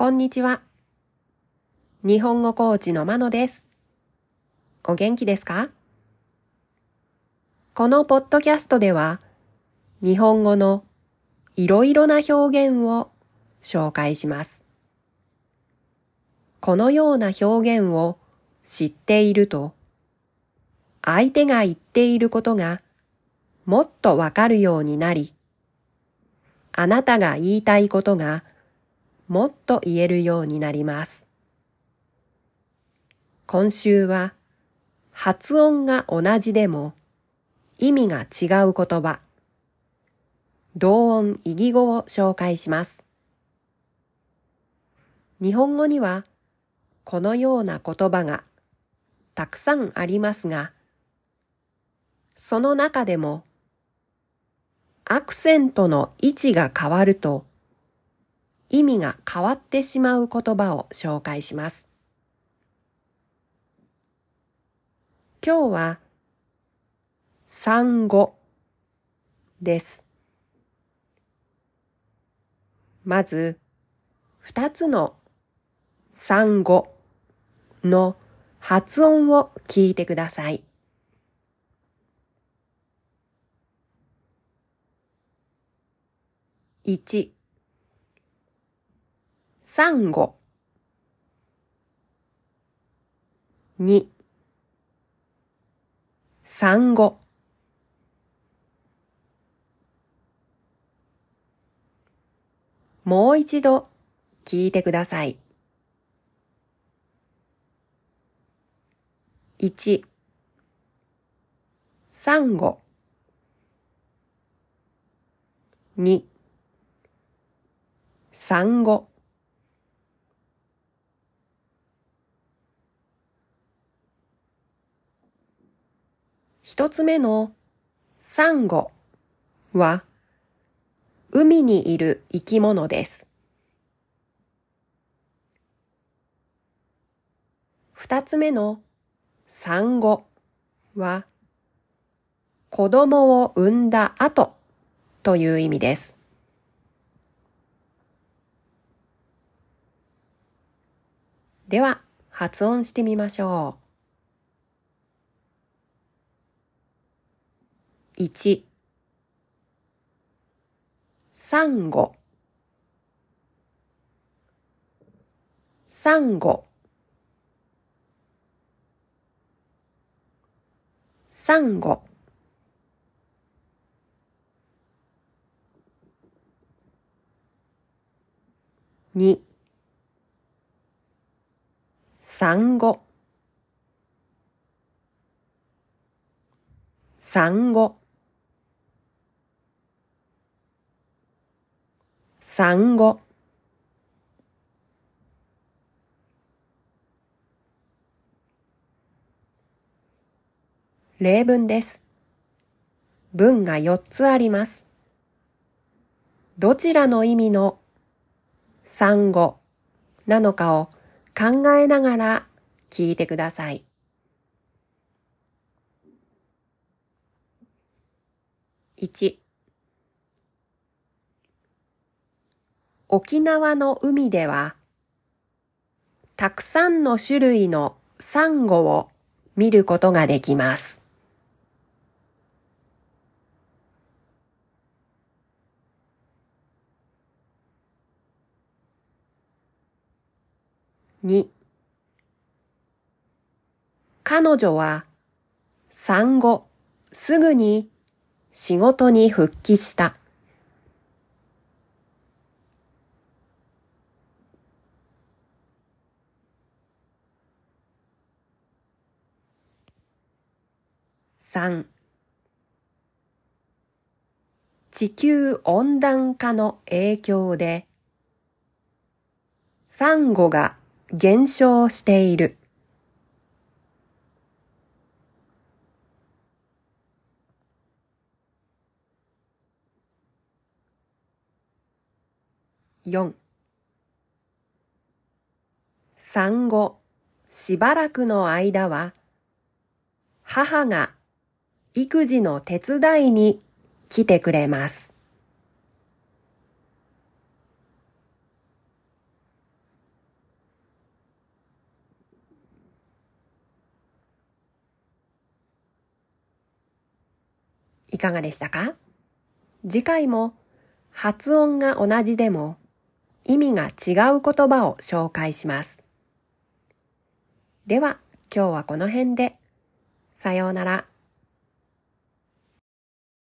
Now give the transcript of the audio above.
こんにちは。日本語コーチのまのです。お元気ですか？このポッドキャストでは、日本語のいろいろな表現を紹介します。このような表現を知っていると、相手が言っていることがもっとわかるようになり、あなたが言いたいことがもっと言えるようになります。今週は発音が同じでも意味が違う言葉、同音異義語を紹介します。日本語にはこのような言葉がたくさんありますが、その中でもアクセントの位置が変わると意味が変わってしまう言葉を紹介します。今日は産後です。まず、二つの産後の発音を聞いてください。1サンゴ2サンゴもう一度聞いてください。1サンゴ2サン一つ目のサンゴは海にいる生き物です。二つ目の産後は子供を産んだ後という意味です。では発音してみましょう。1サンゴサンゴサンゴ2サンゴサンゴ産後例文です。文が4つあります。どちらの意味の産後なのかを考えながら聞いてください。1沖縄の海では、たくさんの種類のサンゴを見ることができます。2彼女は産後すぐに仕事に復帰した。3地球温暖化の影響でサンゴが減少している。4産後しばらくの間は母が育児の手伝いに来てくれます。いかがでしたか？次回も発音が同じでも意味が違う言葉を紹介します。では今日はこの辺で。さようなら。